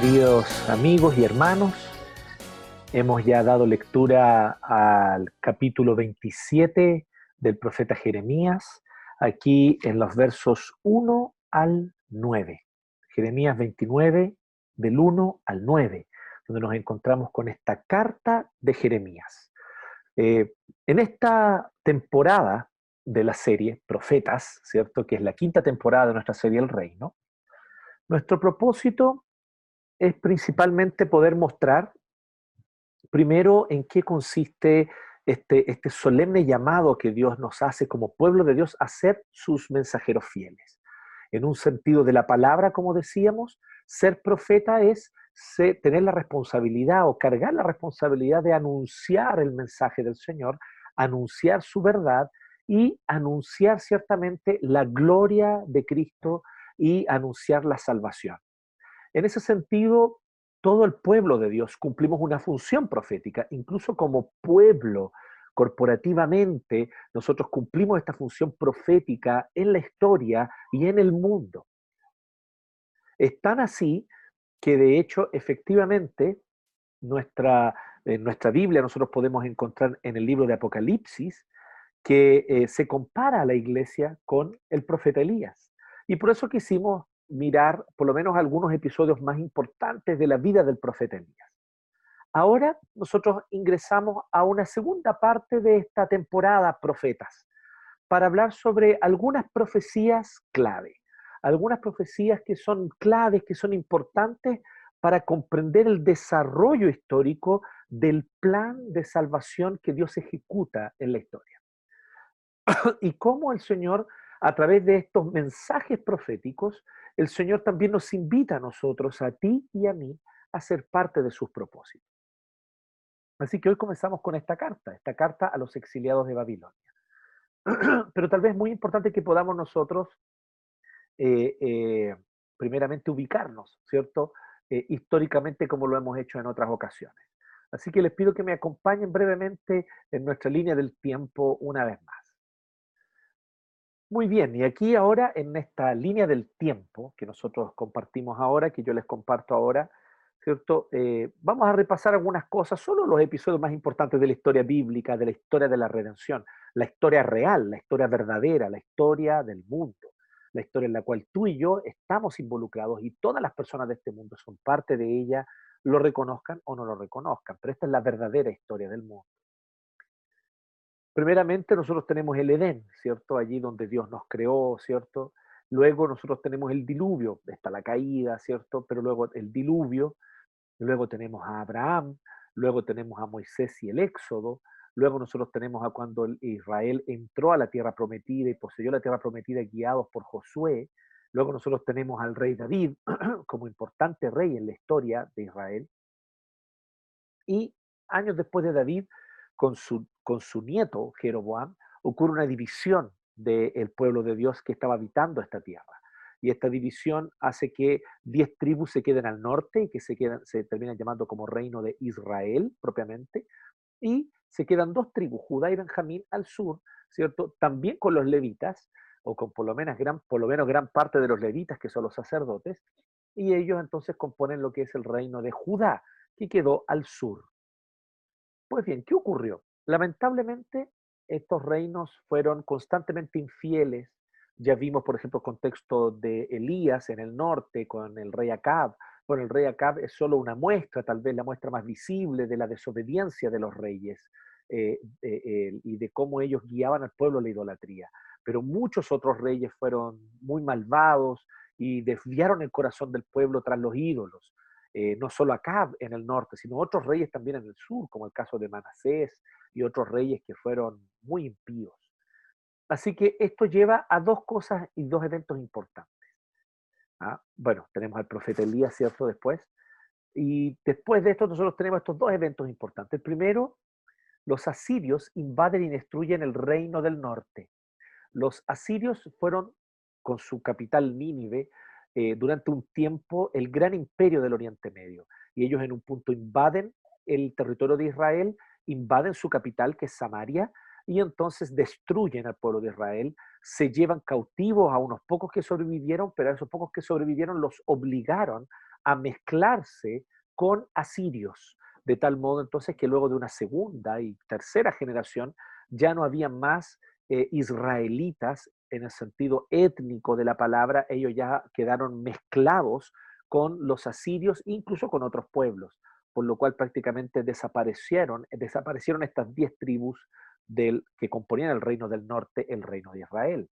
queridos amigos y hermanos, hemos ya dado lectura al capítulo 27 del profeta Jeremías, aquí en los versos 1 al 9. Jeremías 29, del 1 al 9, donde nos encontramos con esta carta de Jeremías. Eh, en esta temporada de la serie Profetas, ¿cierto? Que es la quinta temporada de nuestra serie El Reino, nuestro propósito es principalmente poder mostrar, primero, en qué consiste este, este solemne llamado que Dios nos hace como pueblo de Dios a ser sus mensajeros fieles. En un sentido de la palabra, como decíamos, ser profeta es tener la responsabilidad o cargar la responsabilidad de anunciar el mensaje del Señor, anunciar su verdad y anunciar ciertamente la gloria de Cristo y anunciar la salvación. En ese sentido, todo el pueblo de Dios cumplimos una función profética, incluso como pueblo corporativamente, nosotros cumplimos esta función profética en la historia y en el mundo. Es tan así que de hecho, efectivamente, nuestra, en nuestra Biblia nosotros podemos encontrar en el libro de Apocalipsis que eh, se compara a la iglesia con el profeta Elías. Y por eso quisimos mirar por lo menos algunos episodios más importantes de la vida del profeta Elías. Ahora nosotros ingresamos a una segunda parte de esta temporada Profetas para hablar sobre algunas profecías clave, algunas profecías que son claves, que son importantes para comprender el desarrollo histórico del plan de salvación que Dios ejecuta en la historia. y cómo el Señor a través de estos mensajes proféticos, el Señor también nos invita a nosotros, a ti y a mí, a ser parte de sus propósitos. Así que hoy comenzamos con esta carta, esta carta a los exiliados de Babilonia. Pero tal vez muy importante que podamos nosotros, eh, eh, primeramente, ubicarnos, ¿cierto? Eh, históricamente como lo hemos hecho en otras ocasiones. Así que les pido que me acompañen brevemente en nuestra línea del tiempo una vez más. Muy bien, y aquí ahora en esta línea del tiempo que nosotros compartimos ahora, que yo les comparto ahora, ¿cierto? Eh, vamos a repasar algunas cosas, solo los episodios más importantes de la historia bíblica, de la historia de la redención, la historia real, la historia verdadera, la historia del mundo, la historia en la cual tú y yo estamos involucrados y todas las personas de este mundo son parte de ella, lo reconozcan o no lo reconozcan, pero esta es la verdadera historia del mundo. Primeramente nosotros tenemos el Edén, ¿cierto? Allí donde Dios nos creó, ¿cierto? Luego nosotros tenemos el diluvio, está la caída, ¿cierto? Pero luego el diluvio, luego tenemos a Abraham, luego tenemos a Moisés y el Éxodo, luego nosotros tenemos a cuando Israel entró a la tierra prometida y poseyó la tierra prometida guiados por Josué, luego nosotros tenemos al rey David como importante rey en la historia de Israel, y años después de David con su, con su nieto Jeroboam, ocurre una división del pueblo de Dios que estaba habitando esta tierra. Y esta división hace que diez tribus se queden al norte y que se, quedan, se terminan llamando como reino de Israel propiamente. Y se quedan dos tribus, Judá y Benjamín, al sur, ¿cierto? También con los levitas, o con por lo menos gran, por lo menos gran parte de los levitas, que son los sacerdotes, y ellos entonces componen lo que es el reino de Judá, que quedó al sur. Pues bien, ¿qué ocurrió? Lamentablemente, estos reinos fueron constantemente infieles. Ya vimos, por ejemplo, el contexto de Elías en el norte con el rey Acab. Bueno, el rey Acab es solo una muestra, tal vez la muestra más visible de la desobediencia de los reyes eh, y de cómo ellos guiaban al pueblo a la idolatría. Pero muchos otros reyes fueron muy malvados y desviaron el corazón del pueblo tras los ídolos. Eh, no solo Acab en el norte, sino otros reyes también en el sur, como el caso de Manasés y otros reyes que fueron muy impíos. Así que esto lleva a dos cosas y dos eventos importantes. ¿ah? Bueno, tenemos al profeta Elías, ¿cierto? Después. Y después de esto nosotros tenemos estos dos eventos importantes. Primero, los asirios invaden y destruyen el reino del norte. Los asirios fueron, con su capital Nínive, eh, durante un tiempo el gran imperio del Oriente Medio. Y ellos en un punto invaden el territorio de Israel, invaden su capital, que es Samaria, y entonces destruyen al pueblo de Israel, se llevan cautivos a unos pocos que sobrevivieron, pero a esos pocos que sobrevivieron los obligaron a mezclarse con asirios, de tal modo entonces que luego de una segunda y tercera generación ya no había más eh, israelitas en el sentido étnico de la palabra, ellos ya quedaron mezclados con los asirios, incluso con otros pueblos, por lo cual prácticamente desaparecieron, desaparecieron estas diez tribus del, que componían el reino del norte, el reino de Israel.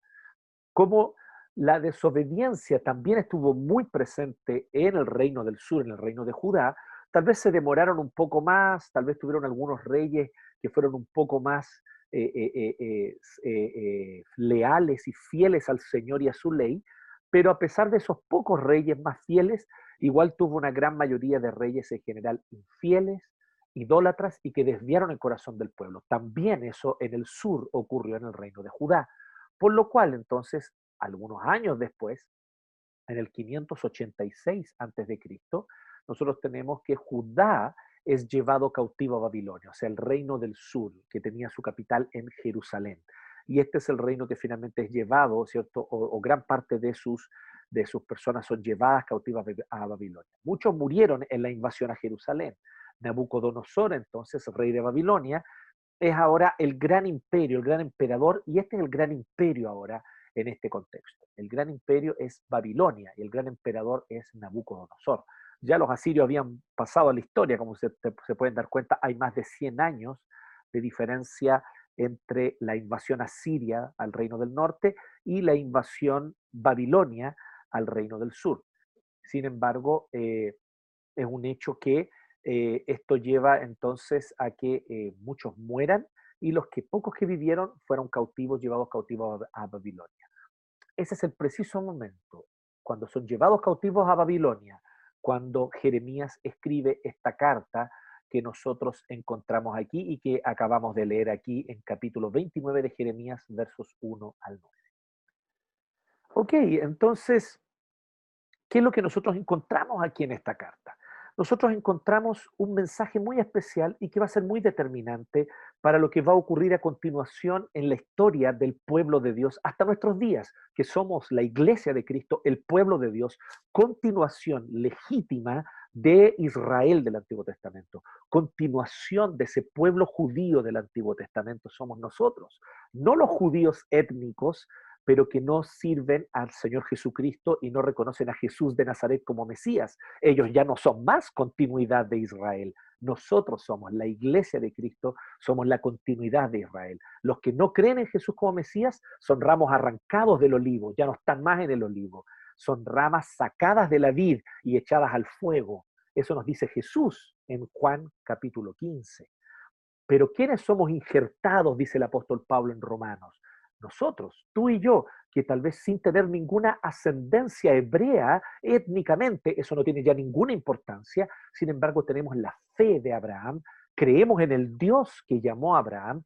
Como la desobediencia también estuvo muy presente en el reino del sur, en el reino de Judá, tal vez se demoraron un poco más, tal vez tuvieron algunos reyes que fueron un poco más eh, eh, eh, leales y fieles al Señor y a su ley, pero a pesar de esos pocos reyes más fieles, igual tuvo una gran mayoría de reyes en general infieles, idólatras y que desviaron el corazón del pueblo. También eso en el sur ocurrió en el reino de Judá, por lo cual entonces, algunos años después, en el 586 a.C., nosotros tenemos que Judá es llevado cautivo a Babilonia, o sea, el reino del sur, que tenía su capital en Jerusalén. Y este es el reino que finalmente es llevado, ¿cierto? O, gran parte de sus, de sus personas son llevadas cautivas a Babilonia. Muchos murieron en la invasión a Jerusalén. Nabucodonosor, entonces, rey de Babilonia, es ahora el gran imperio, el gran emperador, y este es el gran imperio ahora en este contexto. El gran imperio es Babilonia y el gran emperador es Nabucodonosor. Ya los asirios habían pasado a la historia, como se, pueden dar cuenta, hay más de 100 años de diferencia entre la invasión asiria al reino del norte y la invasión babilonia al reino del sur. Sin embargo, eh, es un hecho que eh, esto lleva entonces a que eh, muchos mueran y los que pocos que vivieron fueron cautivos, llevados cautivos a, Babilonia. Ese es el preciso momento, cuando son llevados cautivos a Babilonia, cuando Jeremías escribe esta carta que nosotros encontramos aquí y que acabamos de leer aquí en capítulo 29 de Jeremías, versos 1 al 9. Ok, entonces, ¿qué es lo que nosotros encontramos aquí en esta carta? Nosotros encontramos un mensaje muy especial y que va a ser muy determinante para lo que va a ocurrir a continuación en la historia del pueblo de Dios hasta nuestros días, que somos la iglesia de Cristo, el pueblo de Dios, continuación legítima de Israel del Antiguo Testamento, continuación de ese pueblo judío del Antiguo Testamento somos nosotros, no los judíos étnicos, pero que no sirven al Señor Jesucristo y no reconocen a Jesús de Nazaret como Mesías. Ellos ya no son más continuidad de Israel. Nosotros somos la iglesia de Cristo, somos la continuidad de Israel. Los que no creen en Jesús como Mesías son ramos arrancados del olivo, ya no están más en el olivo. Son ramas sacadas de la vid y echadas al fuego. Eso nos dice Jesús en Juan capítulo 15. Pero ¿quiénes somos injertados, dice el apóstol Pablo en Romanos? Nosotros, tú y yo, que tal vez sin tener ninguna ascendencia hebrea étnicamente, eso no tiene ya ninguna importancia, sin embargo tenemos la fe de Abraham, creemos en el Dios que llamó a Abraham,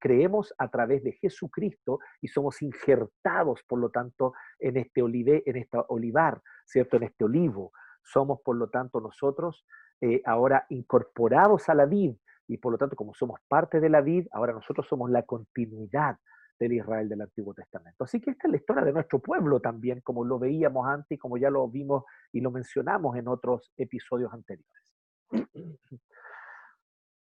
creemos a través de Jesucristo y somos injertados, por lo tanto, en este, olive, en este olivar, ¿cierto? En este olivo. Somos, por lo tanto, nosotros eh, ahora incorporados a la vid y, por lo tanto, como somos parte de la vid, ahora nosotros somos la continuidad del Israel del Antiguo Testamento. Así que esta es la historia de nuestro pueblo también, como lo veíamos antes y como ya lo vimos y lo mencionamos en otros episodios anteriores.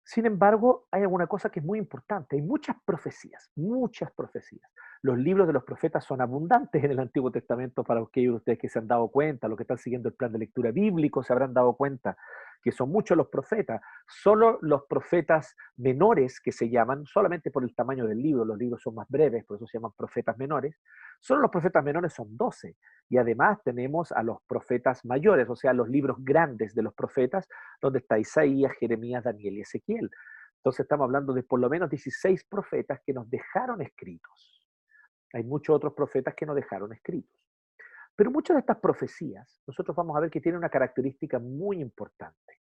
Sin embargo, hay alguna cosa que es muy importante. Hay muchas profecías, muchas profecías. Los libros de los profetas son abundantes en el Antiguo Testamento para aquellos de ustedes que se han dado cuenta, los que están siguiendo el plan de lectura bíblico se habrán dado cuenta que son muchos los profetas, solo los profetas menores que se llaman, solamente por el tamaño del libro, los libros son más breves, por eso se llaman profetas menores, solo los profetas menores son doce. Y además tenemos a los profetas mayores, o sea, los libros grandes de los profetas, donde está Isaías, Jeremías, Daniel y Ezequiel. Entonces estamos hablando de por lo menos 16 profetas que nos dejaron escritos. Hay muchos otros profetas que nos dejaron escritos. Pero muchas de estas profecías, nosotros vamos a ver que tienen una característica muy importante.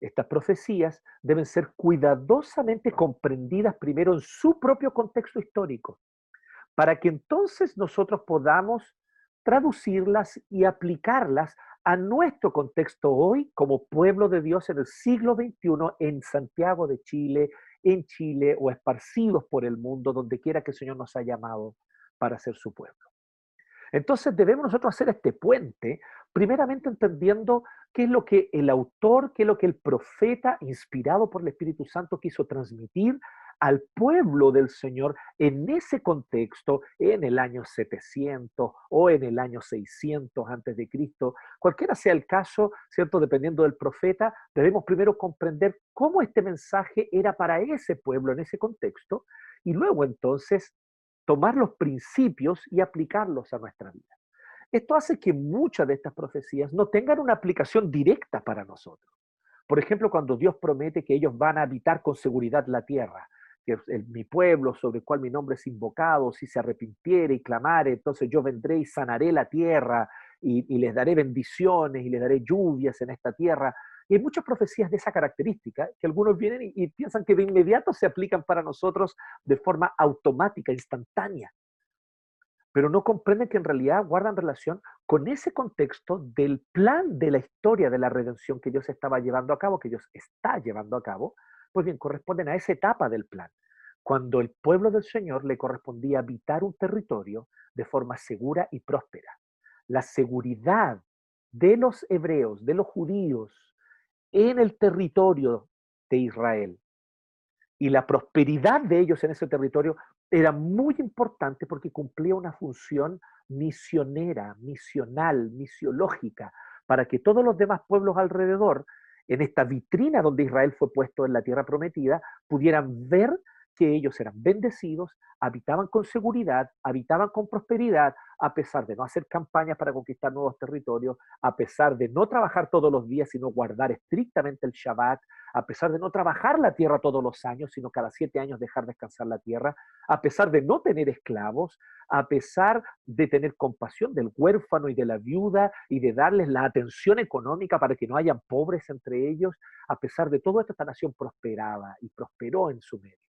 Estas profecías deben ser cuidadosamente comprendidas primero en su propio contexto histórico, para que entonces nosotros podamos traducirlas y aplicarlas a nuestro contexto hoy como pueblo de Dios en el siglo XXI en Santiago de Chile, en Chile o esparcidos por el mundo, donde quiera que el Señor nos ha llamado para ser su pueblo. Entonces debemos nosotros hacer este puente, primeramente entendiendo qué es lo que el autor, qué es lo que el profeta, inspirado por el Espíritu Santo, quiso transmitir al pueblo del Señor en ese contexto, en el año 700 o en el año 600 antes de Cristo, cualquiera sea el caso, ¿cierto? Dependiendo del profeta, debemos primero comprender cómo este mensaje era para ese pueblo en ese contexto y luego entonces tomar los principios y aplicarlos a nuestra vida. Esto hace que muchas de estas profecías no tengan una aplicación directa para nosotros. Por ejemplo, cuando Dios promete que ellos van a habitar con seguridad la tierra, que mi pueblo sobre el cual mi nombre es invocado, si se arrepintiere y clamare, entonces yo vendré y sanaré la tierra y, les daré bendiciones y les daré lluvias en esta tierra. Y hay muchas profecías de esa característica que algunos vienen y, y piensan que de inmediato se aplican para nosotros de forma automática, instantánea pero no comprenden que en realidad guardan relación con ese contexto del plan de la historia de la redención que Dios estaba llevando a cabo, que Dios está llevando a cabo, pues bien, corresponden a esa etapa del plan, cuando el pueblo del Señor le correspondía habitar un territorio de forma segura y próspera. La seguridad de los hebreos, de los judíos, en el territorio de Israel y la prosperidad de ellos en ese territorio era muy importante porque cumplía una función misionera, misional, misiológica, para que todos los demás pueblos alrededor en esta vitrina donde Israel fue puesto en la tierra prometida, pudieran ver que ellos eran bendecidos, habitaban con seguridad, habitaban con prosperidad, a pesar de no hacer campañas para conquistar nuevos territorios, a pesar de no trabajar todos los días, sino guardar estrictamente el Shabbat, a pesar de no trabajar la tierra todos los años, sino cada siete años dejar descansar la tierra, a pesar de no tener esclavos, a pesar de tener compasión del huérfano y de la viuda y de darles la atención económica para que no hayan pobres entre ellos, a pesar de todo esto, esta nación prosperaba y prosperó en su medio.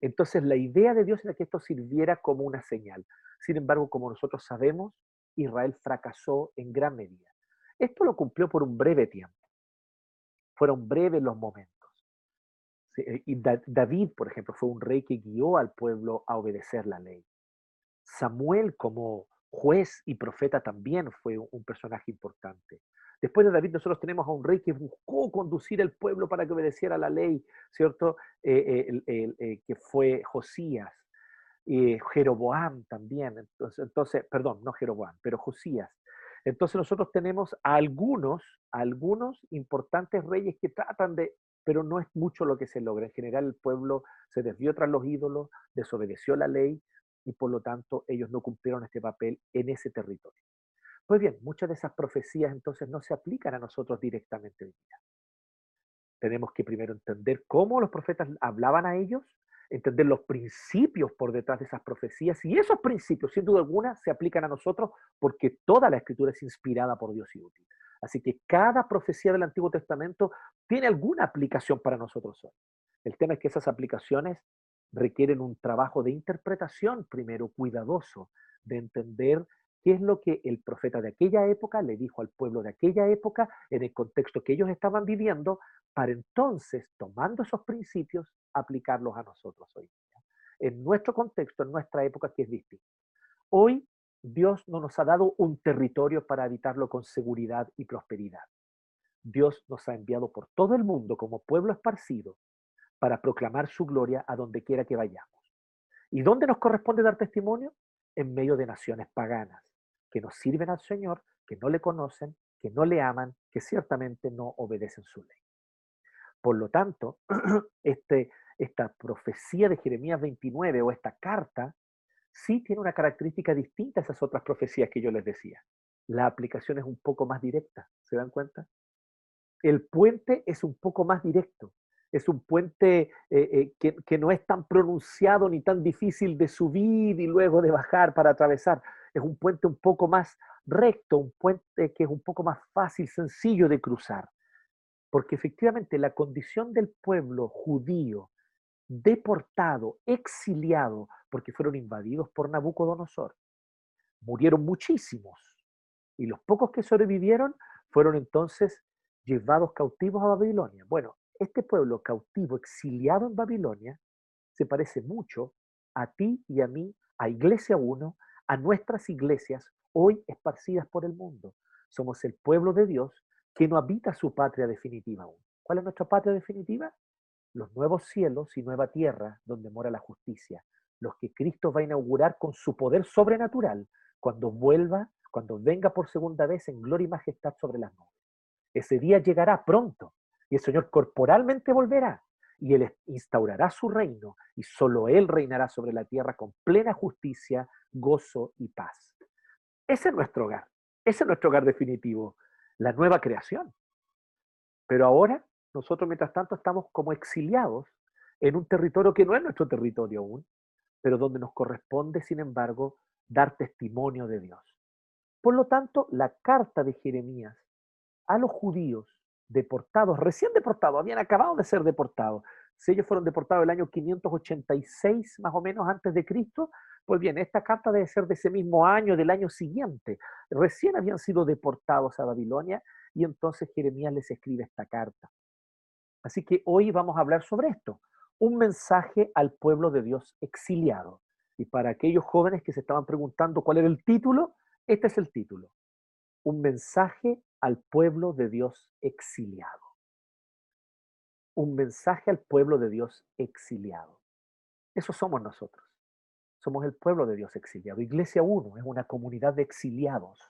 Entonces la idea de Dios era que esto sirviera como una señal. Sin embargo, como nosotros sabemos, Israel fracasó en gran medida. Esto lo cumplió por un breve tiempo. Fueron breves los momentos. Eh, y David, por ejemplo, fue un rey que guió al pueblo a obedecer la ley. Samuel como juez y profeta también fue un personaje importante. Después de David nosotros tenemos a un rey que buscó conducir al pueblo para que obedeciera la ley, ¿cierto? Eh, eh, que fue Josías. Jeroboam también, entonces, entonces, perdón, no Jeroboam, pero Josías. Entonces nosotros tenemos a algunos, algunos importantes reyes que tratan de, pero no es mucho lo que se logra. En general el pueblo se desvió tras los ídolos, desobedeció la ley y por lo tanto ellos no cumplieron este papel en ese territorio. Pues bien, muchas de esas profecías entonces no se aplican a nosotros directamente hoy día. Tenemos que primero entender cómo los profetas hablaban a ellos, entender los principios por detrás de esas profecías y esos principios, sin duda alguna, se aplican a nosotros porque toda la escritura es inspirada por Dios y útil. Así que cada profecía del Antiguo Testamento tiene alguna aplicación para nosotros hoy. El tema es que esas aplicaciones requieren un trabajo de interpretación primero cuidadoso, de entender qué es lo que el profeta de aquella época le dijo al pueblo de aquella época en el contexto que ellos estaban viviendo, para entonces, tomando esos principios, aplicarlos a nosotros hoy día. En nuestro contexto, en nuestra época, que es distinto. Hoy Dios no nos ha dado un territorio para habitarlo con seguridad y prosperidad. Dios nos ha enviado por todo el mundo como pueblo esparcido para proclamar su gloria a donde quiera que vayamos. ¿Y dónde nos corresponde dar testimonio? En medio de naciones paganas que nos sirven al Señor, que no le conocen, que no le aman, que ciertamente no obedecen su ley. Por lo tanto, este, esta profecía de Jeremías 29 o esta carta sí tiene una característica distinta a esas otras profecías que yo les decía. La aplicación es un poco más directa, ¿se dan cuenta? El puente es un poco más directo, es un puente eh, eh, que, no es tan pronunciado ni tan difícil de subir y luego de bajar para atravesar, es un puente un poco más recto, un puente que es un poco más fácil, sencillo de cruzar. Porque efectivamente la condición del pueblo judío, deportado, exiliado, porque fueron invadidos por Nabucodonosor, murieron muchísimos. Y los pocos que sobrevivieron fueron entonces llevados cautivos a Babilonia. Bueno, este pueblo cautivo, exiliado en Babilonia, se parece mucho a ti y a mí, a Iglesia 1, a nuestras iglesias hoy esparcidas por el mundo. Somos el pueblo de Dios que no habita su patria definitiva aún. ¿Cuál es nuestra patria definitiva? Los nuevos cielos y nueva tierra donde mora la justicia, los que Cristo va a inaugurar con su poder sobrenatural cuando vuelva, cuando venga por segunda vez en gloria y majestad sobre las nubes. Ese día llegará pronto y el Señor corporalmente volverá y Él instaurará su reino y solo Él reinará sobre la tierra con plena justicia, gozo y paz. Ese es nuestro hogar, ese es nuestro hogar definitivo, la nueva creación. Pero ahora nosotros mientras tanto estamos como exiliados en un territorio que no es nuestro territorio aún, pero donde nos corresponde, sin embargo, dar testimonio de Dios. Por lo tanto, la carta de Jeremías a los judíos deportados, recién deportados, habían acabado de ser deportados. Si ellos fueron deportados el año 586 más o menos antes de Cristo, pues bien, esta carta debe ser de ese mismo año, del año siguiente. Recién habían sido deportados a Babilonia y entonces Jeremías les escribe esta carta. Así que hoy vamos a hablar sobre esto, un mensaje al pueblo de Dios exiliado. Y para aquellos jóvenes que se estaban preguntando cuál era el título, este es el título. Un mensaje al pueblo de Dios exiliado. Un mensaje al pueblo de Dios exiliado. Eso somos nosotros. Somos el pueblo de Dios exiliado. Iglesia 1 es una comunidad de exiliados,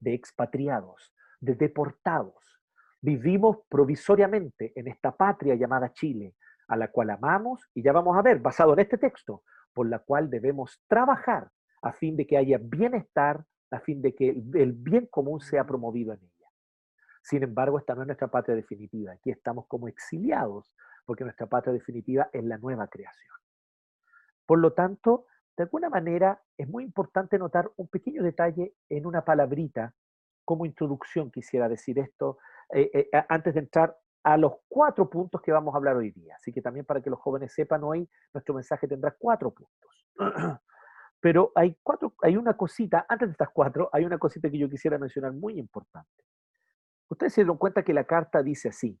de expatriados, de deportados. Vivimos provisoriamente en esta patria llamada Chile, a la cual amamos y ya vamos a ver, basado en este texto, por la cual debemos trabajar a fin de que haya bienestar, a fin de que el bien común sea promovido en ella. Sin embargo, esta no es nuestra patria definitiva. Aquí estamos como exiliados, porque nuestra patria definitiva es la nueva creación. Por lo tanto, de alguna manera es muy importante notar un pequeño detalle en una palabrita, como introducción quisiera decir esto, eh, eh, antes de entrar a los cuatro puntos que vamos a hablar hoy día. Así que también para que los jóvenes sepan hoy, nuestro mensaje tendrá cuatro puntos. Pero hay, cuatro, hay una cosita, antes de estas cuatro, hay una cosita que yo quisiera mencionar muy importante. Ustedes se dieron cuenta que la carta dice así,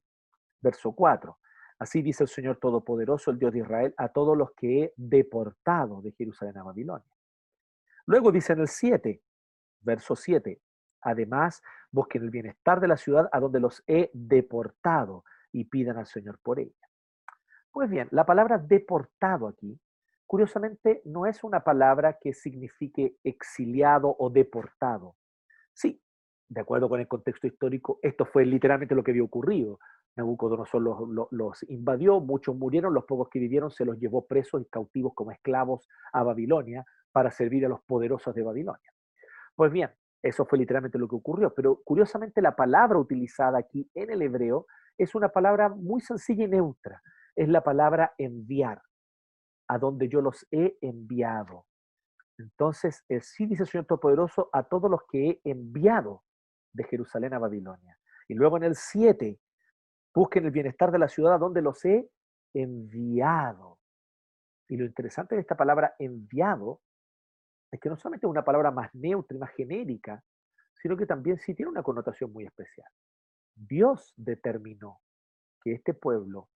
verso 4. Así dice el Señor Todopoderoso, el Dios de Israel, a todos los que he deportado de Jerusalén a Babilonia. Luego dice en el 7, verso 7, además busquen el bienestar de la ciudad a donde los he deportado y pidan al Señor por ella. Pues bien, la palabra deportado aquí, curiosamente, no es una palabra que signifique exiliado o deportado. Sí, de acuerdo con el contexto histórico, esto fue literalmente lo que había ocurrido. Nabucodonosor los, los, invadió, muchos murieron, los pocos que vivieron se los llevó presos y cautivos como esclavos a Babilonia para servir a los poderosos de Babilonia. Pues bien, eso fue literalmente lo que ocurrió, pero curiosamente la palabra utilizada aquí en el hebreo es una palabra muy sencilla y neutra, es la palabra enviar, a donde yo los he enviado. Entonces, sí dice el Señor Todopoderoso a todos los que he enviado de Jerusalén a Babilonia. Y luego en el 7, busquen el bienestar de la ciudad donde los he enviado. Y lo interesante de esta palabra enviado es que no solamente es una palabra más neutra y más genérica, sino que también sí tiene una connotación muy especial. Dios determinó que este pueblo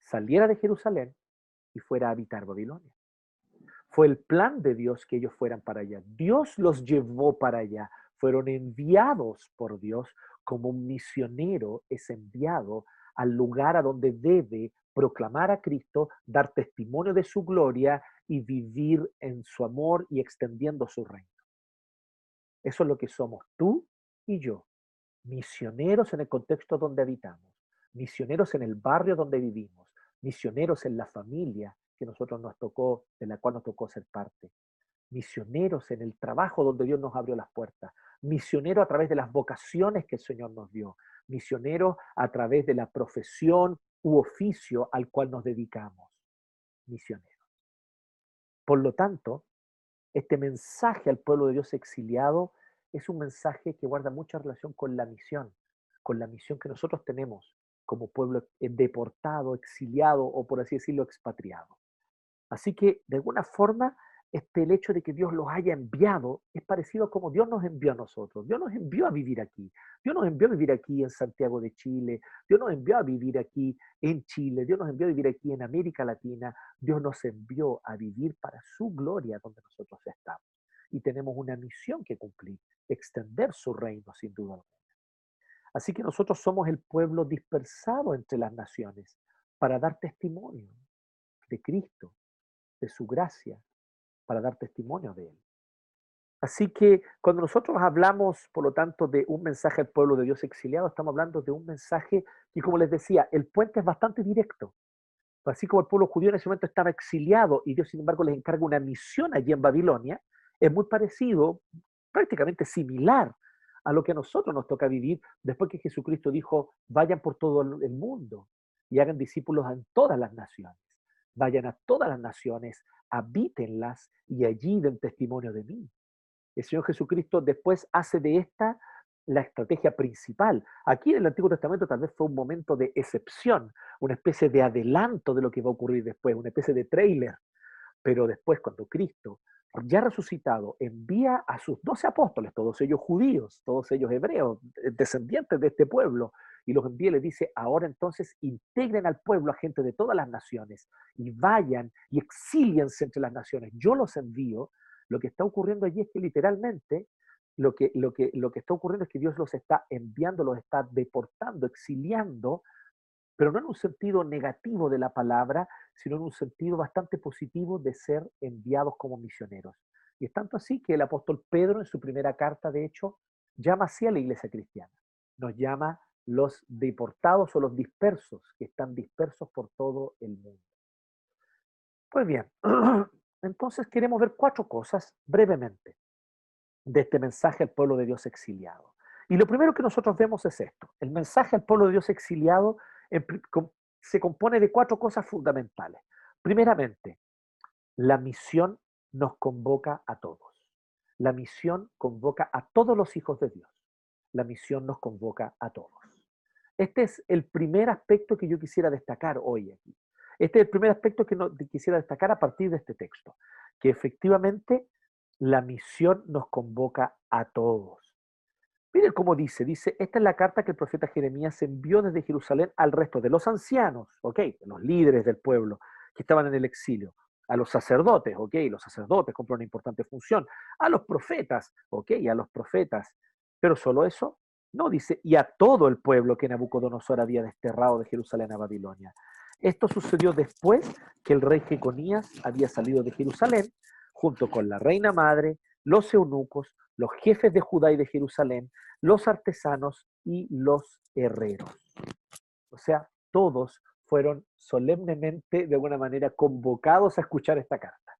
saliera de Jerusalén y fuera a habitar Babilonia. Fue el plan de Dios que ellos fueran para allá. Dios los llevó para allá fueron enviados por Dios como un misionero es enviado al lugar a donde debe proclamar a Cristo, dar testimonio de su gloria y vivir en su amor y extendiendo su reino. Eso es lo que somos tú y yo, misioneros en el contexto donde habitamos, misioneros en el barrio donde vivimos, misioneros en la familia que nosotros nos tocó, de la cual nos tocó ser parte, misioneros en el trabajo donde Dios nos abrió las puertas, misionero a través de las vocaciones que el Señor nos dio, misionero a través de la profesión u oficio al cual nos dedicamos, misioneros. Por lo tanto, este mensaje al pueblo de Dios exiliado es un mensaje que guarda mucha relación con la misión, con la misión que nosotros tenemos como pueblo deportado, exiliado o por así decirlo, expatriado. Así que, de alguna forma, este, el hecho de que Dios los haya enviado es parecido a como Dios nos envió a nosotros. Dios nos envió a vivir aquí. Dios nos envió a vivir aquí en Santiago de Chile. Dios nos envió a vivir aquí en Chile. Dios nos envió a vivir aquí en América Latina. Dios nos envió a vivir para su gloria donde nosotros estamos. Y tenemos una misión que cumplir, extender su reino sin duda alguna. Así que nosotros somos el pueblo dispersado entre las naciones para dar testimonio de Cristo, de su gracia, para dar testimonio de Él. Así que cuando nosotros hablamos, por lo tanto, de un mensaje al pueblo de Dios exiliado, estamos hablando de un mensaje que, como les decía, el puente es bastante directo. Así como el pueblo judío en ese momento estaba exiliado y Dios, sin embargo, les encarga una misión allí en Babilonia, es muy parecido, prácticamente similar a lo que a nosotros nos toca vivir después que Jesucristo dijo, vayan por todo el mundo y hagan discípulos en todas las naciones. Vayan a todas las naciones, habítenlas y allí den testimonio de mí. El Señor Jesucristo después hace de esta la estrategia principal. Aquí en el Antiguo Testamento tal vez fue un momento de excepción, una especie de adelanto de lo que va a ocurrir después, una especie de trailer. Pero después, cuando Cristo, ya resucitado, envía a sus doce apóstoles, todos ellos judíos, todos ellos hebreos, descendientes de este pueblo, y los envía y les dice, ahora entonces integren al pueblo a gente de todas las naciones y vayan y exíliense entre las naciones. Yo los envío. Lo que está ocurriendo allí es que literalmente lo que, lo que, lo que está ocurriendo es que Dios los está enviando, los está deportando, exiliando, pero no en un sentido negativo de la palabra, sino en un sentido bastante positivo de ser enviados como misioneros. Y es tanto así que el apóstol Pedro en su primera carta, de hecho, llama así a la iglesia cristiana. Nos llama los deportados o los dispersos, que están dispersos por todo el mundo. Pues bien, entonces queremos ver cuatro cosas brevemente de este mensaje al pueblo de Dios exiliado. Y lo primero que nosotros vemos es esto. El mensaje al pueblo de Dios exiliado se compone de cuatro cosas fundamentales. Primeramente, la misión nos convoca a todos. La misión convoca a todos los hijos de Dios. La misión nos convoca a todos. Este es el primer aspecto que yo quisiera destacar hoy aquí. Este es el primer aspecto que no, quisiera destacar a partir de este texto, que efectivamente la misión nos convoca a todos. Miren cómo dice, dice, esta es la carta que el profeta Jeremías envió desde Jerusalén al resto de los ancianos, ¿ok? Los líderes del pueblo que estaban en el exilio, a los sacerdotes, ¿ok? Los sacerdotes cumplen una importante función, a los profetas, ¿ok? A los profetas. Pero solo eso, no, dice, y a todo el pueblo que Nabucodonosor había desterrado de Jerusalén a Babilonia. Esto sucedió después que el rey Jeconías había salido de Jerusalén, junto con la reina madre, los eunucos, los jefes de Judá y de Jerusalén, los artesanos y los herreros. O sea, todos fueron solemnemente, de alguna manera, convocados a escuchar esta carta.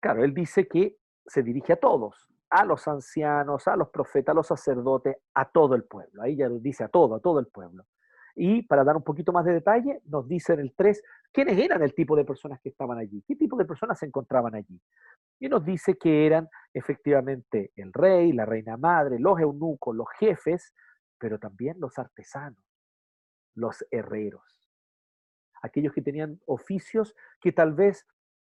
Claro, él dice que se dirige a todos, a los ancianos, a los profetas, a los sacerdotes, a todo el pueblo. Ahí ya dice a todo, a todo el pueblo. Y para dar un poquito más de detalle, nos dice en el 3 quiénes eran el tipo de personas que estaban allí, qué tipo de personas se encontraban allí. Y nos dice que eran efectivamente el rey, la reina madre, los eunucos, los jefes, pero también los artesanos, los herreros. Aquellos que tenían oficios que tal vez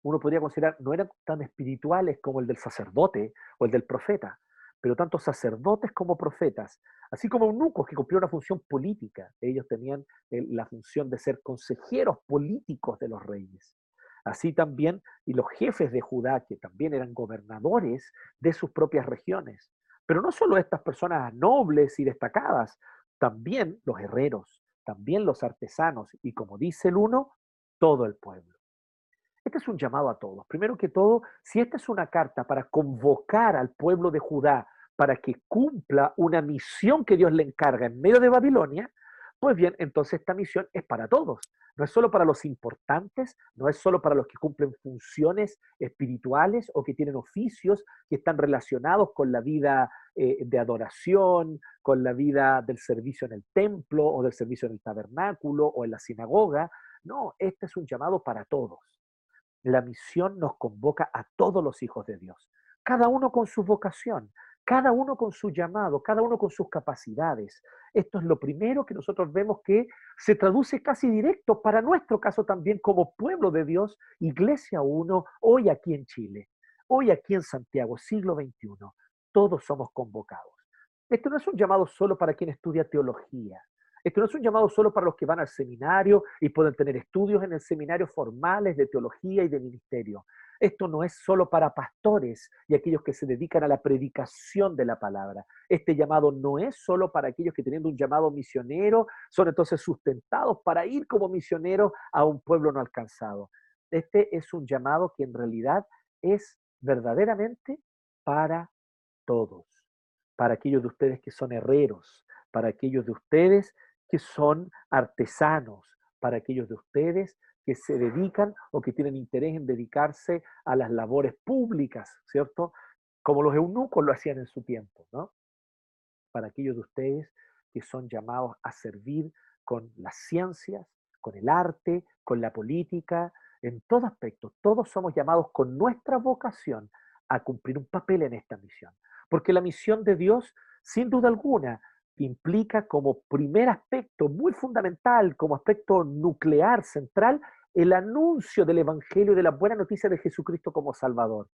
uno podría considerar no eran tan espirituales como el del sacerdote o el del profeta, pero tanto sacerdotes como profetas, así como eunucos que cumplían una función política. Ellos tenían eh, la función de ser consejeros políticos de los reyes. Así también, y los jefes de Judá, que también eran gobernadores de sus propias regiones. Pero no solo estas personas nobles y destacadas, también los herreros, también los artesanos, y como dice el uno, todo el pueblo. Este es un llamado a todos. Primero que todo, si esta es una carta para convocar al pueblo de Judá para que cumpla una misión que Dios le encarga en medio de Babilonia, pues bien, entonces esta misión es para todos. No es solo para los importantes, no es solo para los que cumplen funciones espirituales o que tienen oficios que están relacionados con la vida eh, de adoración, con la vida del servicio en el templo o del servicio en el tabernáculo o en la sinagoga. No, este es un llamado para todos. La misión nos convoca a todos los hijos de Dios, cada uno con su vocación, cada uno con su llamado, cada uno con sus capacidades. Esto es lo primero que nosotros vemos que se traduce casi directo para nuestro caso también como pueblo de Dios, Iglesia 1, hoy aquí en Chile. Hoy aquí en Santiago, siglo XXI, todos somos convocados. Esto no es un llamado solo para quien estudia teología. Esto no es un llamado solo para los que van al seminario y pueden tener estudios en el seminario formales de teología y de ministerio. Esto no es solo para pastores y aquellos que se dedican a la predicación de la palabra. Este llamado no es solo para aquellos que teniendo un llamado misionero son entonces sustentados para ir como misioneros a un pueblo no alcanzado. Este es un llamado que en realidad es verdaderamente para todos, para aquellos de ustedes que son herreros, para aquellos de ustedes que son artesanos, para aquellos de ustedes que se dedican o que tienen interés en dedicarse a las labores públicas, ¿cierto? Como los eunucos lo hacían en su tiempo, ¿no? Para aquellos de ustedes que son llamados a servir con las ciencias, con el arte, con la política, en todo aspecto. Todos somos llamados con nuestra vocación a cumplir un papel en esta misión. Porque la misión de Dios, sin duda alguna, implica como primer aspecto muy fundamental, como aspecto nuclear, central, el anuncio del Evangelio y de la buena noticia de Jesucristo como Salvador.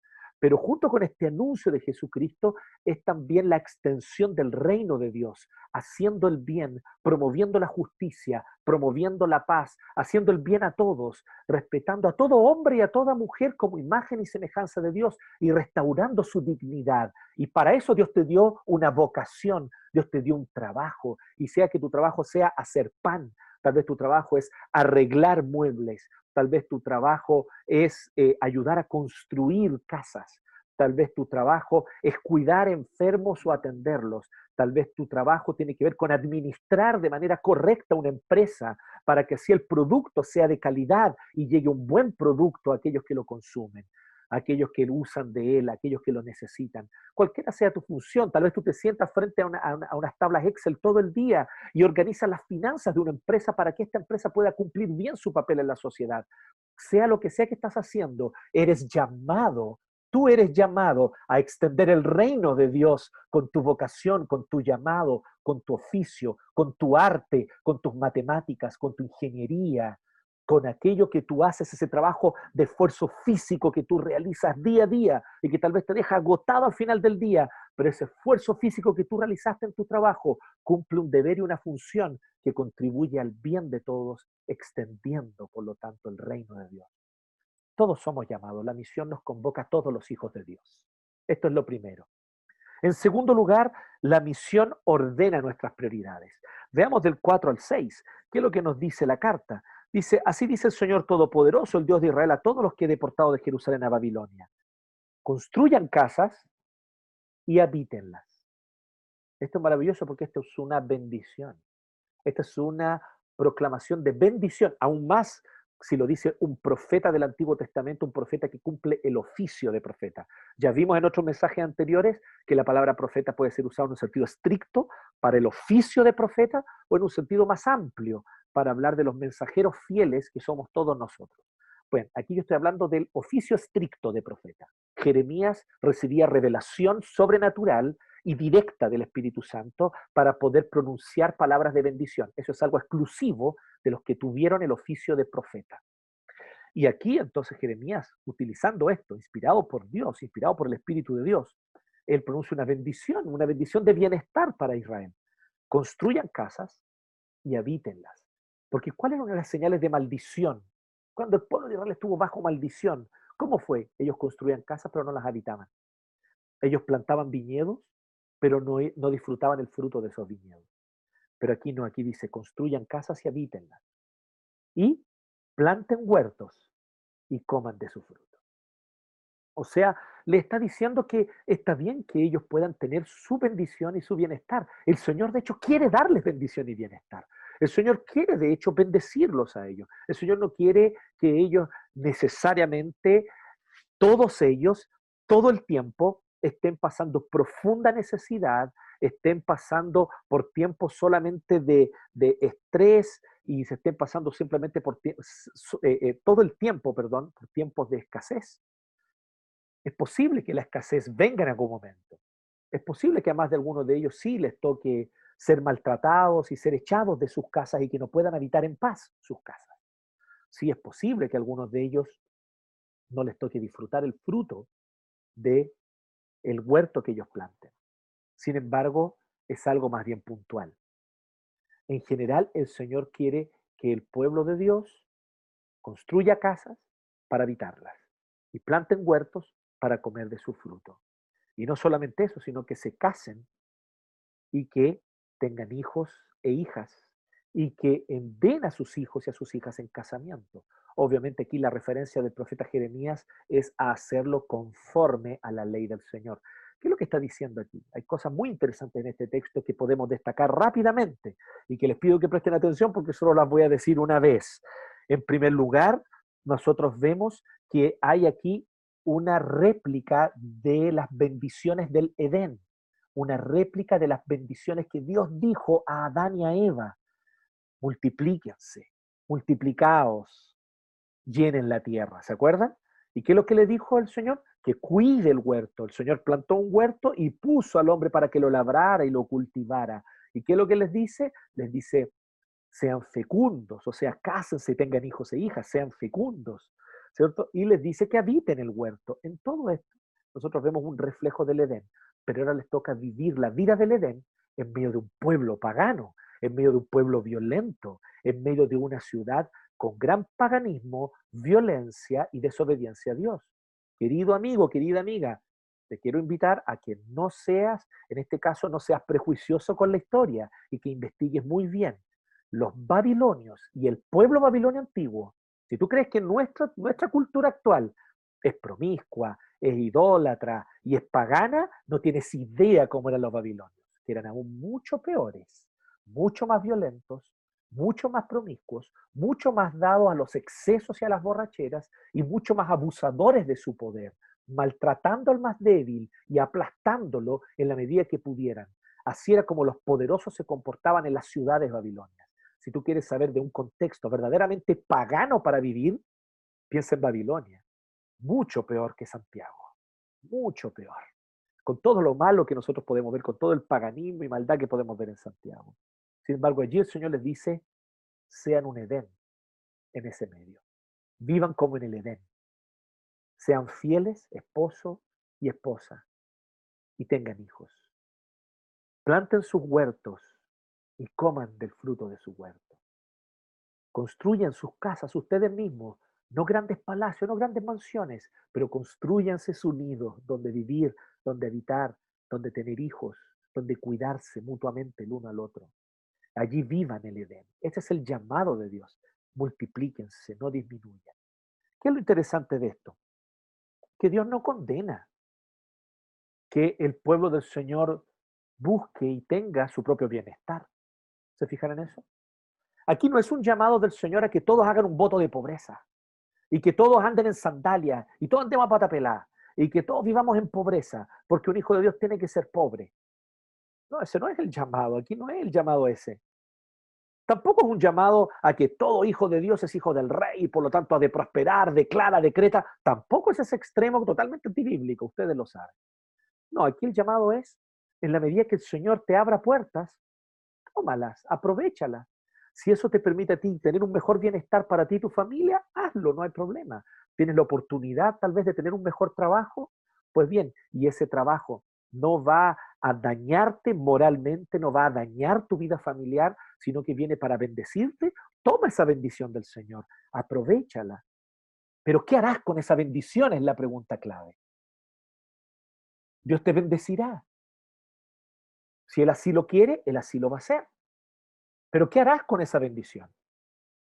Pero junto con este anuncio de Jesucristo es también la extensión del reino de Dios, haciendo el bien, promoviendo la justicia, promoviendo la paz, haciendo el bien a todos, respetando a todo hombre y a toda mujer como imagen y semejanza de Dios y restaurando su dignidad. Y para eso Dios te dio una vocación, Dios te dio un trabajo, y sea que tu trabajo sea hacer pan, tal vez tu trabajo es arreglar muebles, tal vez tu trabajo es eh, ayudar a construir casas, tal vez tu trabajo es cuidar enfermos o atenderlos, tal vez tu trabajo tiene que ver con administrar de manera correcta una empresa para que así el producto sea de calidad y llegue un buen producto a aquellos que lo consumen aquellos que usan de él, aquellos que lo necesitan. Cualquiera sea tu función, tal vez tú te sientas frente a, unas tablas Excel todo el día y organizas las finanzas de una empresa para que esta empresa pueda cumplir bien su papel en la sociedad. Sea lo que sea que estás haciendo, eres llamado Tú eres llamado a extender el reino de Dios con tu vocación, con tu llamado, con tu oficio, con tu arte, con tus matemáticas, con tu ingeniería, con aquello que tú haces, ese trabajo de esfuerzo físico que tú realizas día a día y que tal vez te deja agotado al final del día, pero ese esfuerzo físico que tú realizaste en tu trabajo cumple un deber y una función que contribuye al bien de todos, extendiendo, por lo tanto, el reino de Dios. Todos somos llamados, la misión nos convoca a todos los hijos de Dios. Esto es lo primero. En segundo lugar, la misión ordena nuestras prioridades. Veamos del 4 al 6, ¿qué es lo que nos dice la carta? Dice, así dice el Señor Todopoderoso, el Dios de Israel, a todos los que he deportado de Jerusalén a Babilonia. Construyan casas y habítenlas. Esto es maravilloso porque esto es una bendición. Esta es una proclamación de bendición, aún más si lo dice un profeta del Antiguo Testamento, un profeta que cumple el oficio de profeta. Ya vimos en otros mensajes anteriores que la palabra profeta puede ser usada en un sentido estricto para el oficio de profeta o en un sentido más amplio para hablar de los mensajeros fieles que somos todos nosotros. Bueno, aquí yo estoy hablando del oficio estricto de profeta. Jeremías recibía revelación sobrenatural y directa del Espíritu Santo para poder pronunciar palabras de bendición. Eso es algo exclusivo de los que tuvieron el oficio de profeta. Y aquí entonces Jeremías, utilizando esto, inspirado por Dios, inspirado por el Espíritu de Dios, él pronuncia una bendición, una bendición de bienestar para Israel. Construyan casas y habítenlas. Porque ¿cuáles eran las señales de maldición? Cuando el pueblo de Israel estuvo bajo maldición, ¿cómo fue? Ellos construían casas pero no las habitaban. Ellos plantaban viñedos pero no, no disfrutaban el fruto de esos viñedos. Pero aquí no, aquí dice, construyan casas y habítenlas. Y planten huertos y coman de su fruto. O sea, le está diciendo que está bien que ellos puedan tener su bendición y su bienestar. El Señor, de hecho, quiere darles bendición y bienestar. El Señor quiere, de hecho, bendecirlos a ellos. El Señor no quiere que ellos necesariamente, todos ellos, todo el tiempo, estén pasando profunda necesidad, estén pasando por tiempos solamente de, estrés y se estén pasando simplemente por eh, eh, todo el tiempo, perdón, por tiempos de escasez. Es posible que la escasez venga en algún momento. Es posible que a más de algunos de ellos sí les toque ser maltratados y ser echados de sus casas y que no puedan habitar en paz sus casas. Sí es posible que a algunos de ellos no les toque disfrutar el fruto de el huerto que ellos planten. Sin embargo, es algo más bien puntual. En general, el Señor quiere que el pueblo de Dios construya casas para habitarlas y planten huertos para comer de su fruto. Y no solamente eso, sino que se casen y que tengan hijos e hijas y que den a sus hijos y a sus hijas en casamiento. Obviamente aquí la referencia del profeta Jeremías es a hacerlo conforme a la ley del Señor. ¿Qué es lo que está diciendo aquí? Hay cosas muy interesantes en este texto que podemos destacar rápidamente y que les pido que presten atención porque solo las voy a decir una vez. En primer lugar, nosotros vemos que hay aquí una réplica de las bendiciones del Edén, una réplica de las bendiciones que Dios dijo a Adán y a Eva multiplíquense, multiplicaos, llenen la tierra, ¿se acuerdan? ¿Y qué es lo que le dijo el Señor? Que cuide el huerto. El Señor plantó un huerto y puso al hombre para que lo labrara y lo cultivara. ¿Y qué es lo que les dice? Les dice, sean fecundos, o sea, cásense tengan hijos e hijas, sean fecundos, ¿cierto? Y les dice que habiten el huerto. En todo esto, nosotros vemos un reflejo del Edén, pero ahora les toca vivir la vida del Edén en medio de un pueblo pagano, en medio de un pueblo violento, en medio de una ciudad con gran paganismo, violencia y desobediencia a Dios. Querido amigo, querida amiga, te quiero invitar a que no seas, en este caso, no seas prejuicioso con la historia y que investigues muy bien. Los babilonios y el pueblo babilonio antiguo, si tú crees que nuestra, nuestra cultura actual es promiscua, es idólatra y es pagana, no tienes idea cómo eran los babilonios, que eran aún mucho peores mucho más violentos, mucho más promiscuos, mucho más dados a los excesos y a las borracheras y mucho más abusadores de su poder, maltratando al más débil y aplastándolo en la medida que pudieran. Así era como los poderosos se comportaban en las ciudades babilonias. Si tú quieres saber de un contexto verdaderamente pagano para vivir, piensa en Babilonia. Mucho peor que Santiago. Mucho peor. Con todo lo malo que nosotros podemos ver, con todo el paganismo y maldad que podemos ver en Santiago. Sin embargo, allí el Señor les dice, sean un Edén en ese medio. Vivan como en el Edén. Sean fieles, esposo y esposa, y tengan hijos. Planten sus huertos y coman del fruto de su huerto. Construyan sus casas ustedes mismos, no grandes palacios, no grandes mansiones, pero construyanse su nido donde vivir, donde habitar, donde tener hijos, donde cuidarse mutuamente el uno al otro. Allí vivan el Edén. Ese es el llamado de Dios. Multiplíquense, no disminuyan. ¿Qué es lo interesante de esto? Que Dios no condena que el pueblo del Señor busque y tenga su propio bienestar. ¿Se fijan en eso? Aquí no es un llamado del Señor a que todos hagan un voto de pobreza y que todos anden en sandalias y todos andemos a pata y que todos vivamos en pobreza, porque un hijo de Dios tiene que ser pobre. No, ese no es el llamado, aquí no es el llamado ese. Tampoco es un llamado a que todo hijo de Dios es hijo del rey y por lo tanto ha de prosperar, declara, decreta. Tampoco es ese extremo totalmente antibíblico, ustedes lo saben. No, aquí el llamado es, en la medida que el Señor te abra puertas, tómalas, aprovechalas. Si eso te permite a ti tener un mejor bienestar para ti y tu familia, hazlo, no hay problema. Tienes la oportunidad tal vez de tener un mejor trabajo, pues bien, y ese trabajo no va a dañarte moralmente, no va a dañar tu vida familiar, sino que viene para bendecirte, toma esa bendición del Señor, aprovechala. Pero ¿qué harás con esa bendición? Es la pregunta clave. Dios te bendecirá. Si Él así lo quiere, Él así lo va a hacer. Pero ¿qué harás con esa bendición?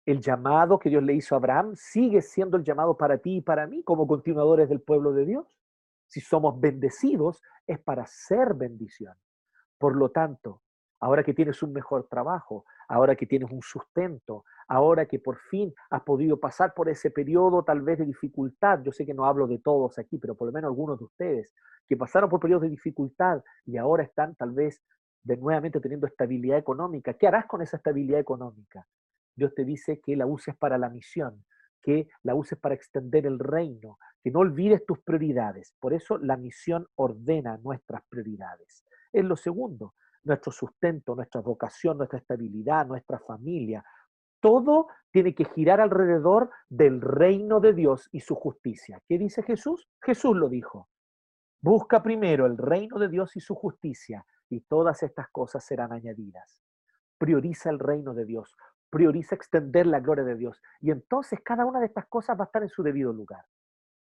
El llamado que Dios le hizo a Abraham sigue siendo el llamado para ti y para mí como continuadores del pueblo de Dios si somos bendecidos, es para ser bendición. Por lo tanto, ahora que tienes un mejor trabajo, ahora que tienes un sustento, ahora que por fin has podido pasar por ese periodo tal vez de dificultad, yo sé que no hablo de todos aquí, pero por lo menos algunos de ustedes que pasaron por periodos de dificultad y ahora están tal vez de nuevamente teniendo estabilidad económica, ¿qué harás con esa estabilidad económica? Dios te dice que la uses para la misión, que la uses para extender el reino, que no olvides tus prioridades. Por eso la misión ordena nuestras prioridades. Es lo segundo, nuestro sustento, nuestra vocación, nuestra estabilidad, nuestra familia. Todo tiene que girar alrededor del reino de Dios y su justicia. ¿Qué dice Jesús? Jesús lo dijo. Busca primero el reino de Dios y su justicia y todas estas cosas serán añadidas. Prioriza el reino de Dios, prioriza extender la gloria de Dios y entonces cada una de estas cosas va a estar en su debido lugar.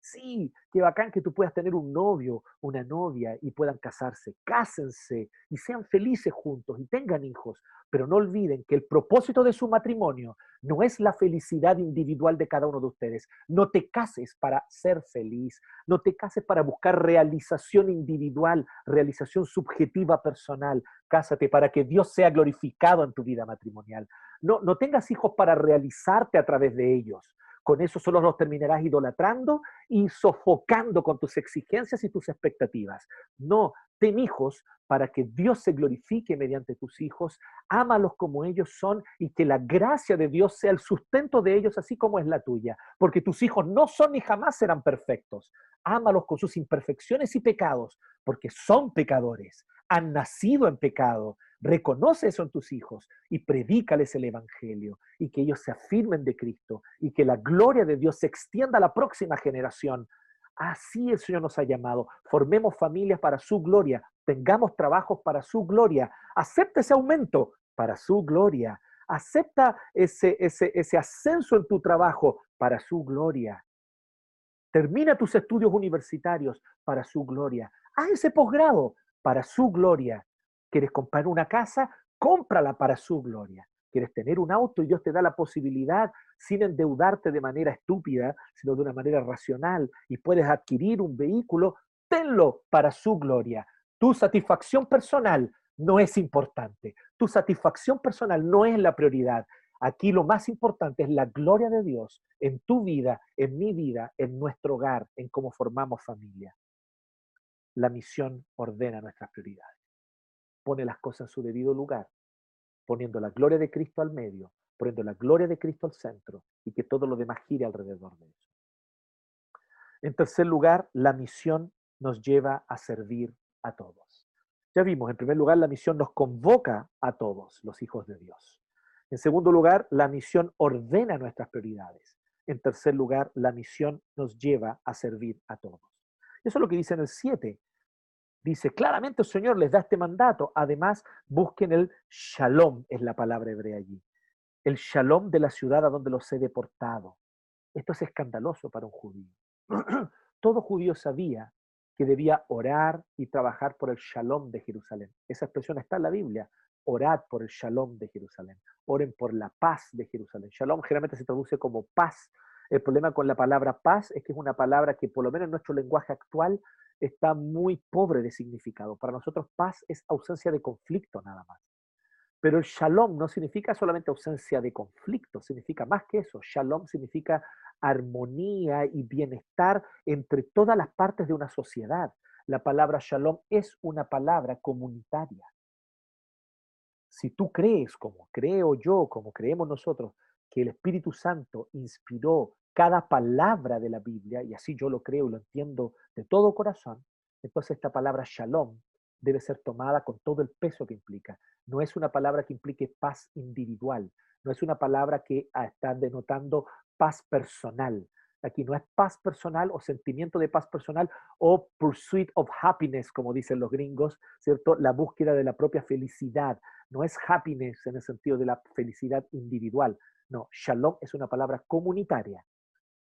Sí, qué bacán que tú puedas tener un novio, una novia y puedan casarse. Cásense y sean felices juntos y tengan hijos. Pero no olviden que el propósito de su matrimonio no es la felicidad individual de cada uno de ustedes. No te cases para ser feliz. No te cases para buscar realización individual, realización subjetiva personal. Cásate para que Dios sea glorificado en tu vida matrimonial. No, no tengas hijos para realizarte a través de ellos. Con eso solo los terminarás idolatrando y sofocando con tus exigencias y tus expectativas. No, ten hijos para que Dios se glorifique mediante tus hijos, ámalos como ellos son y que la gracia de Dios sea el sustento de ellos así como es la tuya, porque tus hijos no son ni jamás serán perfectos. Ámalos con sus imperfecciones y pecados, porque son pecadores, han nacido en pecado, Reconoce eso en tus hijos y predícales el Evangelio y que ellos se afirmen de Cristo y que la gloria de Dios se extienda a la próxima generación. Así el Señor nos ha llamado. Formemos familias para su gloria, tengamos trabajos para su gloria. Acepta ese aumento para su gloria. Acepta ese, ese, ese ascenso en tu trabajo para su gloria. Termina tus estudios universitarios para su gloria. Haz ese posgrado para su gloria. ¿Quieres comprar una casa? Cómprala para su gloria. ¿Quieres tener un auto y Dios te da la posibilidad sin endeudarte de manera estúpida, sino de una manera racional y puedes adquirir un vehículo? Tenlo para su gloria. Tu satisfacción personal no es importante. Tu satisfacción personal no es la prioridad. Aquí lo más importante es la gloria de Dios en tu vida, en mi vida, en nuestro hogar, en cómo formamos familia. La misión ordena nuestras prioridades pone las cosas en su debido lugar, poniendo la gloria de Cristo al medio, poniendo la gloria de Cristo al centro y que todo lo demás gire alrededor de eso. En tercer lugar, la misión nos lleva a servir a todos. Ya vimos, en primer lugar, la misión nos convoca a todos los hijos de Dios. En segundo lugar, la misión ordena nuestras prioridades. En tercer lugar, la misión nos lleva a servir a todos. Eso es lo que dice en el 7. Dice, claramente el Señor les da este mandato. Además, busquen el shalom, es la palabra hebrea allí. El shalom de la ciudad a donde los he deportado. Esto es escandaloso para un judío. Todo judío sabía que debía orar y trabajar por el shalom de Jerusalén. Esa expresión está en la Biblia. Orad por el shalom de Jerusalén. Oren por la paz de Jerusalén. Shalom generalmente se traduce como paz. El problema con la palabra paz es que es una palabra que por lo menos en nuestro lenguaje actual está muy pobre de significado. Para nosotros paz es ausencia de conflicto nada más. Pero el shalom no significa solamente ausencia de conflicto, significa más que eso. Shalom significa armonía y bienestar entre todas las partes de una sociedad. La palabra shalom es una palabra comunitaria. Si tú crees, como creo yo, como creemos nosotros, que el Espíritu Santo inspiró cada palabra de la Biblia, y así yo lo creo y lo entiendo de todo corazón, entonces esta palabra shalom debe ser tomada con todo el peso que implica. No es una palabra que implique paz individual, no es una palabra que ah, está denotando paz personal. Aquí no es paz personal o sentimiento de paz personal o pursuit of happiness, como dicen los gringos, ¿cierto? La búsqueda de la propia felicidad. No es happiness en el sentido de la felicidad individual. No, shalom es una palabra comunitaria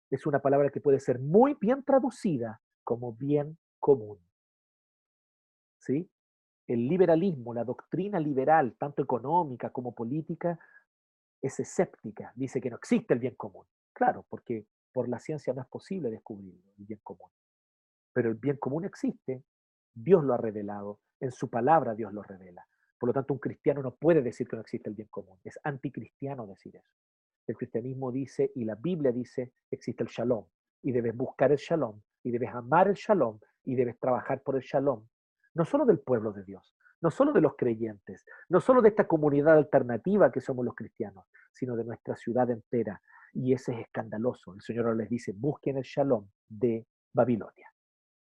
es una palabra que puede ser muy bien traducida como bien común. ¿Sí? El liberalismo, la doctrina liberal, tanto económica como política, es escéptica, dice que no existe el bien común. Claro, porque por la ciencia no es posible descubrir el bien común. Pero el bien común existe, Dios lo ha revelado, en su palabra Dios lo revela. Por lo tanto, un cristiano no puede decir que no existe el bien común. Es anticristiano decir eso. El cristianismo dice y la Biblia dice existe el shalom y debes buscar el shalom y debes amar el shalom y debes trabajar por el shalom, no solo del pueblo de Dios, no solo de los creyentes, no solo de esta comunidad alternativa que somos los cristianos, sino de nuestra ciudad entera. Y ese es escandaloso. El Señor les dice, busquen el shalom de Babilonia.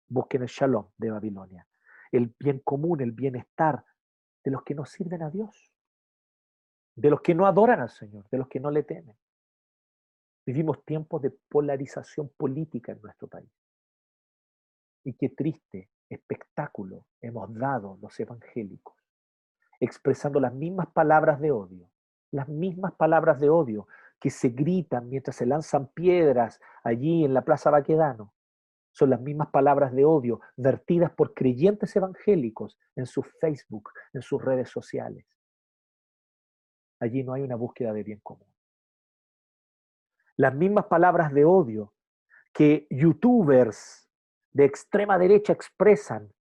Busquen el shalom de Babilonia. El bien común, el bienestar de los que no sirven a Dios de los que no adoran al Señor, de los que no le temen. Vivimos tiempos de polarización política en nuestro país. Y qué triste espectáculo hemos dado los evangélicos, expresando las mismas palabras de odio, las mismas palabras de odio que se gritan mientras se lanzan piedras allí en la Plaza Baquedano. Son las mismas palabras de odio vertidas por creyentes evangélicos en su Facebook, en sus redes sociales. Allí no hay una búsqueda de bien común. Las mismas palabras de odio que youtubers de extrema derecha expresan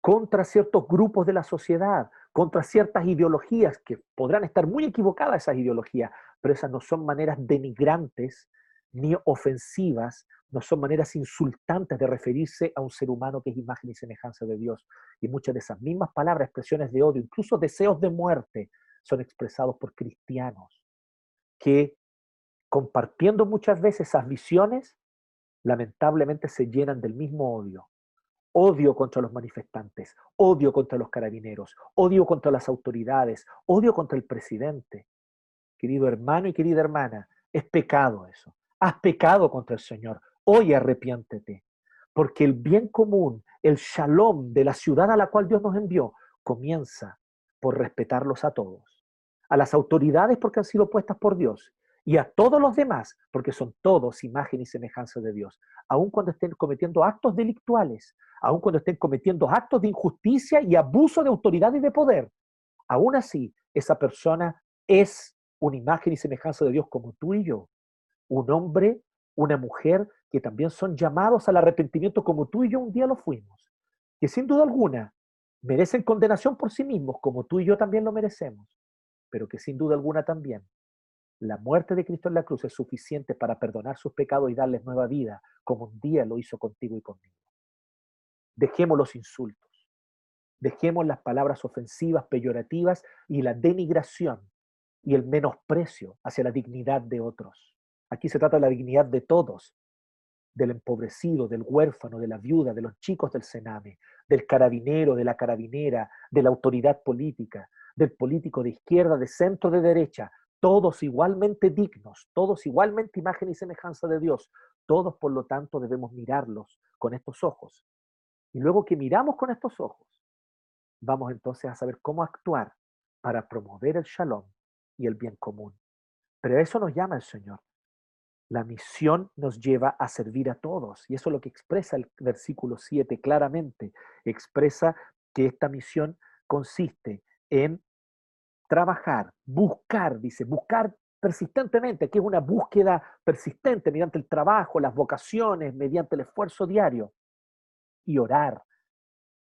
contra ciertos grupos de la sociedad, contra ciertas ideologías, que podrán estar muy equivocadas esas ideologías, pero esas no son maneras denigrantes ni ofensivas, no son maneras insultantes de referirse a un ser humano que es imagen y semejanza de Dios. Y muchas de esas mismas palabras, expresiones de odio, incluso deseos de muerte, son expresados por cristianos que compartiendo muchas veces esas visiones, lamentablemente se llenan del mismo odio. Odio contra los manifestantes, odio contra los carabineros, odio contra las autoridades, odio contra el presidente. Querido hermano y querida hermana, es pecado eso. Has pecado contra el Señor. Hoy arrepiéntete. Porque el bien común, el shalom de la ciudad a la cual Dios nos envió, comienza por respetarlos a todos. A las autoridades porque han sido puestas por Dios y a todos los demás, porque son todos imagen y semejanza de Dios, aun cuando estén cometiendo actos delictuales, aun cuando estén cometiendo actos de injusticia y abuso de autoridad y de poder. Aún así, esa persona es una imagen y semejanza de Dios como tú y yo, un hombre, una mujer que también son llamados al arrepentimiento como tú y yo un día lo fuimos, que sin duda alguna merecen condenación por sí mismos como tú y yo también lo merecemos, pero que sin duda alguna también la muerte de Cristo en la cruz es suficiente para perdonar sus pecados y darles nueva vida, como un día lo hizo contigo y conmigo. Dejemos los insultos, dejemos las palabras ofensivas, peyorativas y la denigración y el menosprecio hacia la dignidad de otros. Aquí se trata de la dignidad de todos, del empobrecido, del huérfano, de la viuda, de los chicos del Sename, del carabinero, de la carabinera, de la autoridad política, del político de izquierda, de centro, de derecha, todos igualmente dignos, todos igualmente imagen y semejanza de Dios. Todos, por lo tanto, debemos mirarlos con estos ojos. Y luego que miramos con estos ojos, vamos entonces a saber cómo actuar para promover el shalom y el bien común. Pero eso nos llama el Señor. La misión nos lleva a servir a todos. Y eso es lo que expresa el versículo 7 claramente. Expresa que esta misión consiste en trabajar, buscar, dice, buscar persistentemente, que es una búsqueda persistente mediante el trabajo, las vocaciones, mediante el esfuerzo diario, y orar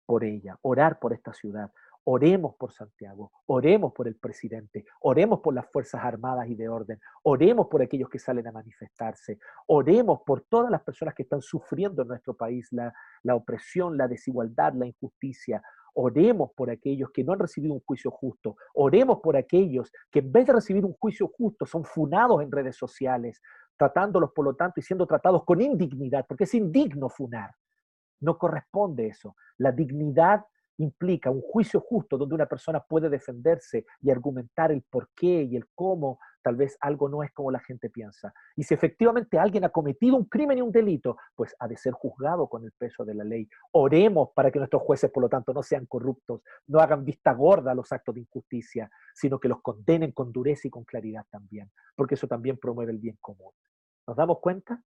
por ella, orar por esta ciudad. Oremos por Santiago, oremos por el presidente, oremos por las Fuerzas Armadas y de orden, oremos por aquellos que salen a manifestarse, oremos por todas las personas que están sufriendo en nuestro país la, la opresión, la desigualdad, la injusticia, Oremos por aquellos que no han recibido un juicio justo. Oremos por aquellos que en vez de recibir un juicio justo son funados en redes sociales, tratándolos por lo tanto y siendo tratados con indignidad, porque es indigno funar. No corresponde eso. La dignidad implica un juicio justo donde una persona puede defenderse y argumentar el por qué y el cómo tal vez algo no es como la gente piensa. Y si efectivamente alguien ha cometido un crimen y un delito, pues ha de ser juzgado con el peso de la ley. Oremos para que nuestros jueces, por lo tanto, no sean corruptos, no hagan vista gorda a los actos de injusticia, sino que los condenen con dureza y con claridad también, porque eso también promueve el bien común. ¿Nos damos cuenta?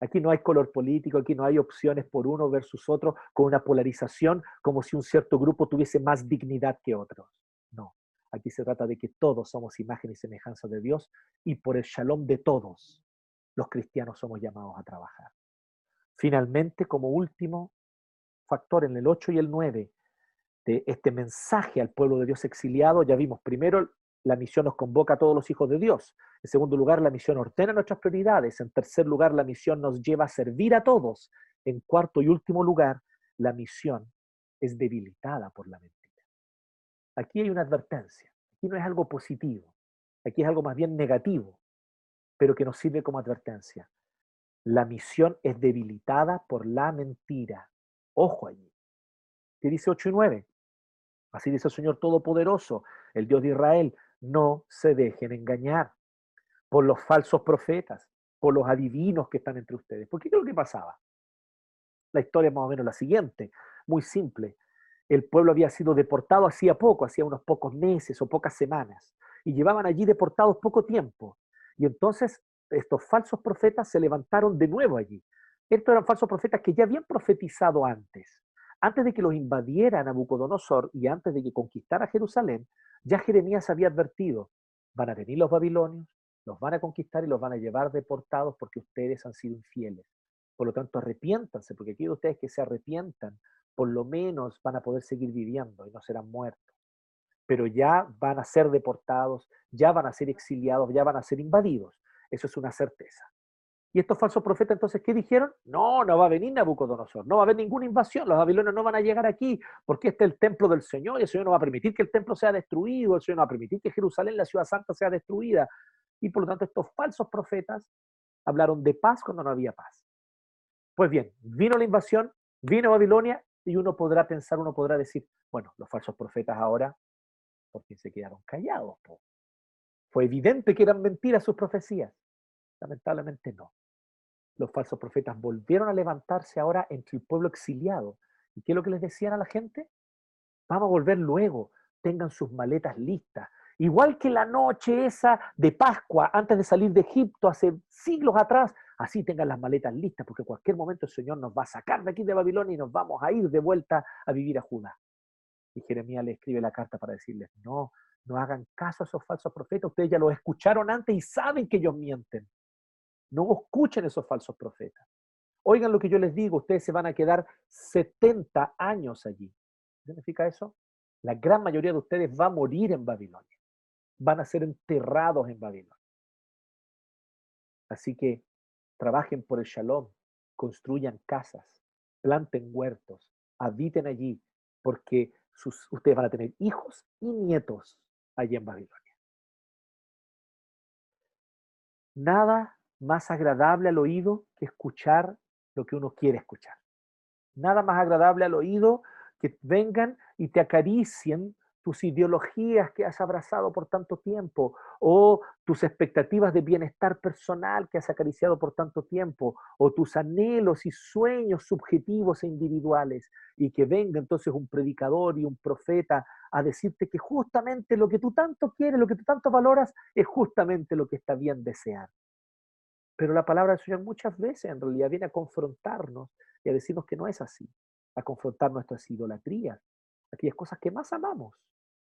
Aquí no hay color político, aquí no hay opciones por uno versus otro con una polarización como si un cierto grupo tuviese más dignidad que otros. No, aquí se trata de que todos somos imagen y semejanza de Dios y por el shalom de todos los cristianos somos llamados a trabajar. Finalmente, como último factor en el 8 y el 9 de este mensaje al pueblo de Dios exiliado, ya vimos primero la misión nos convoca a todos los hijos de Dios. En segundo lugar, la misión ordena nuestras prioridades. En tercer lugar, la misión nos lleva a servir a todos. En cuarto y último lugar, la misión es debilitada por la mentira. Aquí hay una advertencia. Aquí no es algo positivo. Aquí es algo más bien negativo, pero que nos sirve como advertencia. La misión es debilitada por la mentira. Ojo allí. ¿Qué dice 8 y 9? Así dice el Señor Todopoderoso, el Dios de Israel no se dejen engañar por los falsos profetas, por los adivinos que están entre ustedes. Porque ¿qué es lo que pasaba? La historia es más o menos la siguiente. muy simple. El pueblo había sido deportado hacía poco, hacía unos pocos meses o pocas semanas, y llevaban allí deportados poco tiempo. Y entonces estos falsos profetas se levantaron de nuevo allí. Estos eran falsos profetas que ya habían profetizado antes. Antes de que los invadiera Nabucodonosor y antes de que conquistara Jerusalén, ya Jeremías había advertido, van a venir los babilonios, los van a conquistar y los van a llevar deportados porque ustedes han sido infieles. Por lo tanto, arrepiéntanse, porque quiero ustedes que se arrepientan, por lo menos van a poder seguir viviendo y no serán muertos. Pero ya van a ser deportados, ya van a ser exiliados, ya van a ser invadidos. Eso es una certeza. Y estos falsos profetas entonces, ¿qué dijeron? No, no va a venir Nabucodonosor, no va a haber ninguna invasión, los babilonios no van a llegar aquí, porque este es el templo del Señor y el Señor no va a permitir que el templo sea destruido, el Señor no va a permitir que Jerusalén, la ciudad santa, sea destruida. Y por lo tanto estos falsos profetas hablaron de paz cuando no había paz. Pues bien, vino la invasión, vino Babilonia y uno podrá pensar, uno podrá decir, bueno, los falsos profetas ahora, ¿por qué se quedaron callados? Fue evidente que eran mentiras sus profecías. Lamentablemente no los falsos profetas volvieron a levantarse ahora entre el pueblo exiliado. ¿Y qué es lo que les decían a la gente? Vamos a volver luego, tengan sus maletas listas. Igual que la noche esa de Pascua, antes de salir de Egipto hace siglos atrás, así tengan las maletas listas, porque en cualquier momento el Señor nos va a sacar de aquí de Babilonia y nos vamos a ir de vuelta a vivir a Judá. Y Jeremías le escribe la carta para decirles, no, no hagan caso a esos falsos profetas, ustedes ya los escucharon antes y saben que ellos mienten. No escuchen esos falsos profetas. Oigan lo que yo les digo, ustedes se van a quedar 70 años allí. ¿Qué significa eso? La gran mayoría de ustedes va a morir en Babilonia. Van a ser enterrados en Babilonia. Así que trabajen por el shalom, construyan casas, planten huertos, habiten allí, porque ustedes van a tener hijos y nietos allí en Babilonia. Nada más agradable al oído que escuchar lo que uno quiere escuchar. Nada más agradable al oído que vengan y te acaricien tus ideologías que has abrazado por tanto tiempo, o tus expectativas de bienestar personal que has acariciado por tanto tiempo, o tus anhelos y sueños subjetivos e individuales, y que venga entonces un predicador y un profeta a decirte que justamente lo que tú tanto quieres, lo que tú tanto valoras, es justamente lo que está bien desear. Pero la palabra del Señor muchas veces en realidad viene a confrontarnos y a decirnos que no es así, a confrontar nuestras idolatrías, aquellas cosas que más amamos.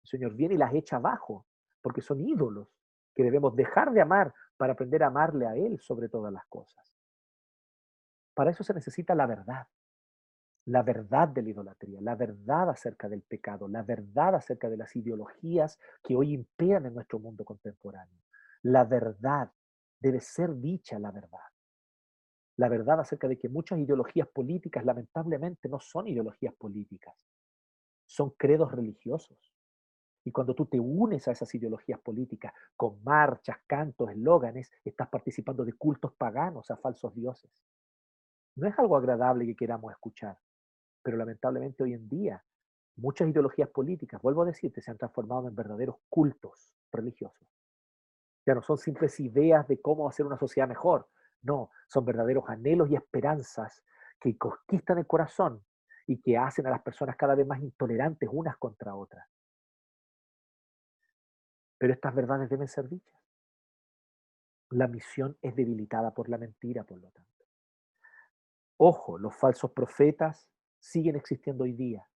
El Señor viene y las echa abajo, porque son ídolos que debemos dejar de amar para aprender a amarle a Él sobre todas las cosas. Para eso se necesita la verdad, la verdad de la idolatría, la verdad acerca del pecado, la verdad acerca de las ideologías que hoy imperan en nuestro mundo contemporáneo, la verdad debe ser dicha la verdad. La verdad acerca de que muchas ideologías políticas lamentablemente no son ideologías políticas, son credos religiosos. Y cuando tú te unes a esas ideologías políticas con marchas, cantos, eslóganes, estás participando de cultos paganos a falsos dioses. No es algo agradable que queramos escuchar, pero lamentablemente hoy en día muchas ideologías políticas, vuelvo a decirte, se han transformado en verdaderos cultos religiosos. Ya no son simples ideas de cómo hacer una sociedad mejor. No, son verdaderos anhelos y esperanzas que conquistan el corazón y que hacen a las personas cada vez más intolerantes unas contra otras. Pero estas verdades deben ser dichas. La misión es debilitada por la mentira, por lo tanto. Ojo, los falsos profetas siguen existiendo hoy día.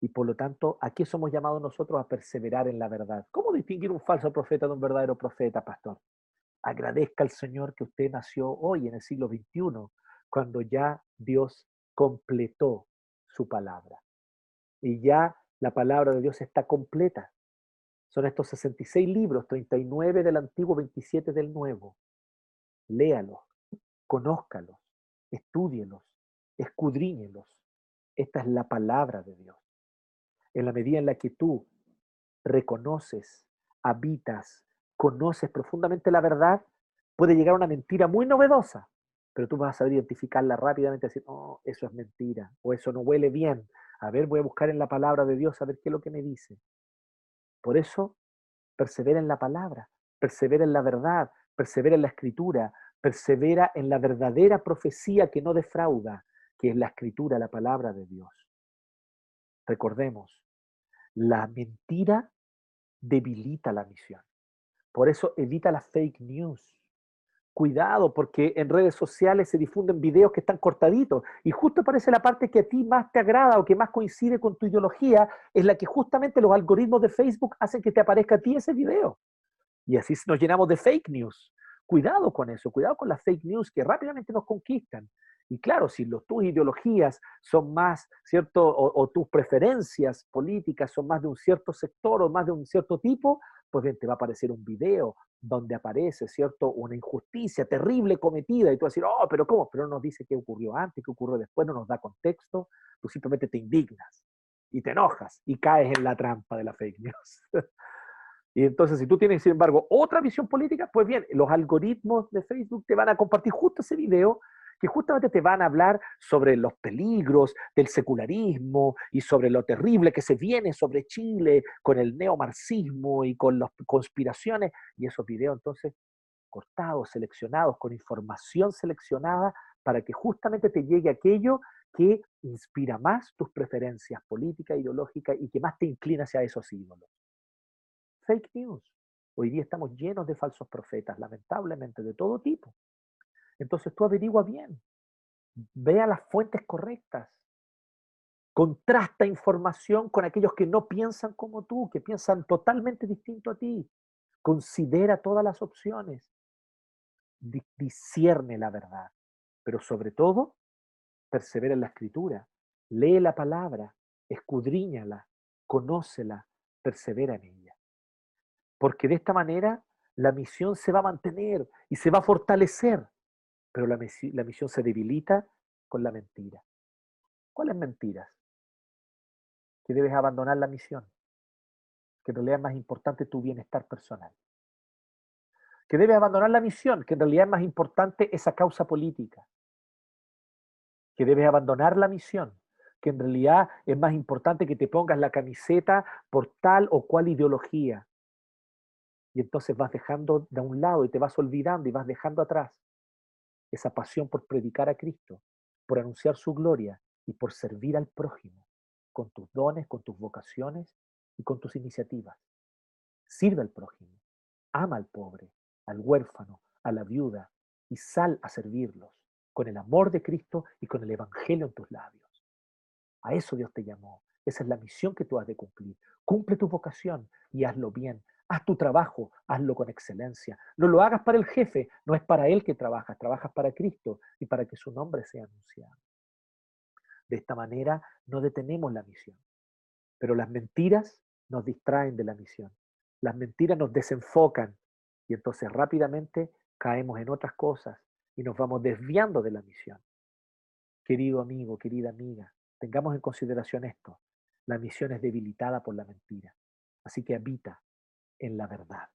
Y por lo tanto, aquí somos llamados nosotros a perseverar en la verdad. ¿Cómo distinguir un falso profeta de un verdadero profeta, pastor? Agradezca al Señor que usted nació hoy en el siglo XXI, cuando ya Dios completó su palabra. Y ya la palabra de Dios está completa. Son estos 66 libros, 39 del Antiguo, 27 del Nuevo. Léalos, conózcalos, estúdielos, escudriñelos. Esta es la palabra de Dios en la medida en la que tú reconoces, habitas, conoces profundamente la verdad, puede llegar una mentira muy novedosa, pero tú vas a saber identificarla rápidamente y decir, oh, eso es mentira, o eso no huele bien. A ver, voy a buscar en la palabra de Dios a ver qué es lo que me dice. Por eso, persevera en la palabra, persevera en la verdad, persevera en la escritura, persevera en la verdadera profecía que no defrauda, que es la escritura, la palabra de Dios. Recordemos, la mentira debilita la misión. Por eso evita las fake news. Cuidado, porque en redes sociales se difunden videos que están cortaditos y justo aparece la parte que a ti más te agrada o que más coincide con tu ideología, es la que justamente los algoritmos de Facebook hacen que te aparezca a ti ese video. Y así nos llenamos de fake news. Cuidado con eso, cuidado con las fake news que rápidamente nos conquistan. Y claro, si los, tus ideologías son más, ¿cierto? O, tus preferencias políticas son más de un cierto sector o más de un cierto tipo, pues bien, te va a aparecer un video donde aparece, ¿cierto? Una injusticia terrible cometida y tú vas a decir, oh, pero ¿cómo? Pero no nos dice qué ocurrió antes, qué ocurrió después, no nos da contexto, tú simplemente te indignas y te enojas y caes en la trampa de la fake news. Y entonces, si tú tienes, sin embargo, otra visión política, pues bien, los algoritmos de Facebook te van a compartir justo ese video que justamente te van a hablar sobre los peligros del secularismo y sobre lo terrible que se viene sobre Chile con el neomarxismo y con las conspiraciones. Y esos videos entonces cortados, seleccionados, con información seleccionada para que justamente te llegue aquello que inspira más tus preferencias políticas, ideológicas y que más te inclina hacia esos ídolos. Fake news. Hoy día estamos llenos de falsos profetas, lamentablemente, de todo tipo. Entonces tú averigua bien, vea las fuentes correctas, contrasta información con aquellos que no piensan como tú, que piensan totalmente distinto a ti. Considera todas las opciones, discierne la verdad, pero sobre todo, persevera en la escritura, lee la palabra, escudriñala, conócela, persevera en ella. Porque de esta manera la misión se va a mantener y se va a fortalecer pero la, misión se debilita con la mentira. ¿Cuáles mentiras? Que debes abandonar la misión, que en realidad es más importante tu bienestar personal. Que debes abandonar la misión, que en realidad es más importante esa causa política. Que debes abandonar la misión, que en realidad es más importante que te pongas la camiseta por tal o cual ideología. Y entonces vas dejando de un lado y te vas olvidando y vas dejando atrás esa pasión por predicar a Cristo, por anunciar su gloria y por servir al prójimo con tus dones, con tus vocaciones y con tus iniciativas. Sirve al prójimo, ama al pobre, al huérfano, a la viuda y sal a servirlos con el amor de Cristo y con el Evangelio en tus labios. A eso Dios te llamó. Esa es la misión que tú has de cumplir. Cumple tu vocación y hazlo bien, Haz tu trabajo, hazlo con excelencia. No lo hagas para el jefe, no es para él que trabajas, trabajas para Cristo y para que su nombre sea anunciado. De esta manera no detenemos la misión, pero las mentiras nos distraen de la misión. Las mentiras nos desenfocan y entonces rápidamente caemos en otras cosas y nos vamos desviando de la misión. Querido amigo, querida amiga, tengamos en consideración esto. La misión es debilitada por la mentira. Así que habita, en la verdad.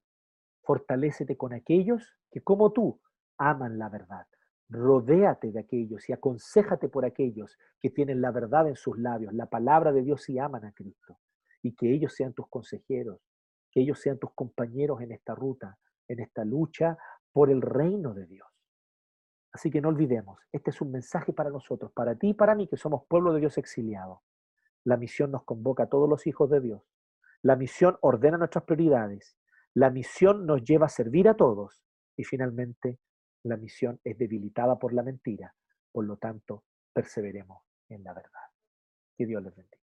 Fortalécete con aquellos que como tú aman la verdad. Rodéate de aquellos y aconsejate por aquellos que tienen la verdad en sus labios, la palabra de Dios y aman a Cristo. Y que ellos sean tus consejeros, que ellos sean tus compañeros en esta ruta, en esta lucha por el reino de Dios. Así que no olvidemos, este es un mensaje para nosotros, para ti y para mí, que somos pueblo de Dios exiliado. La misión nos convoca a todos los hijos de Dios la misión ordena nuestras prioridades. La misión nos lleva a servir a todos. Y finalmente, la misión es debilitada por la mentira. Por lo tanto, perseveremos en la verdad. Que Dios les bendiga.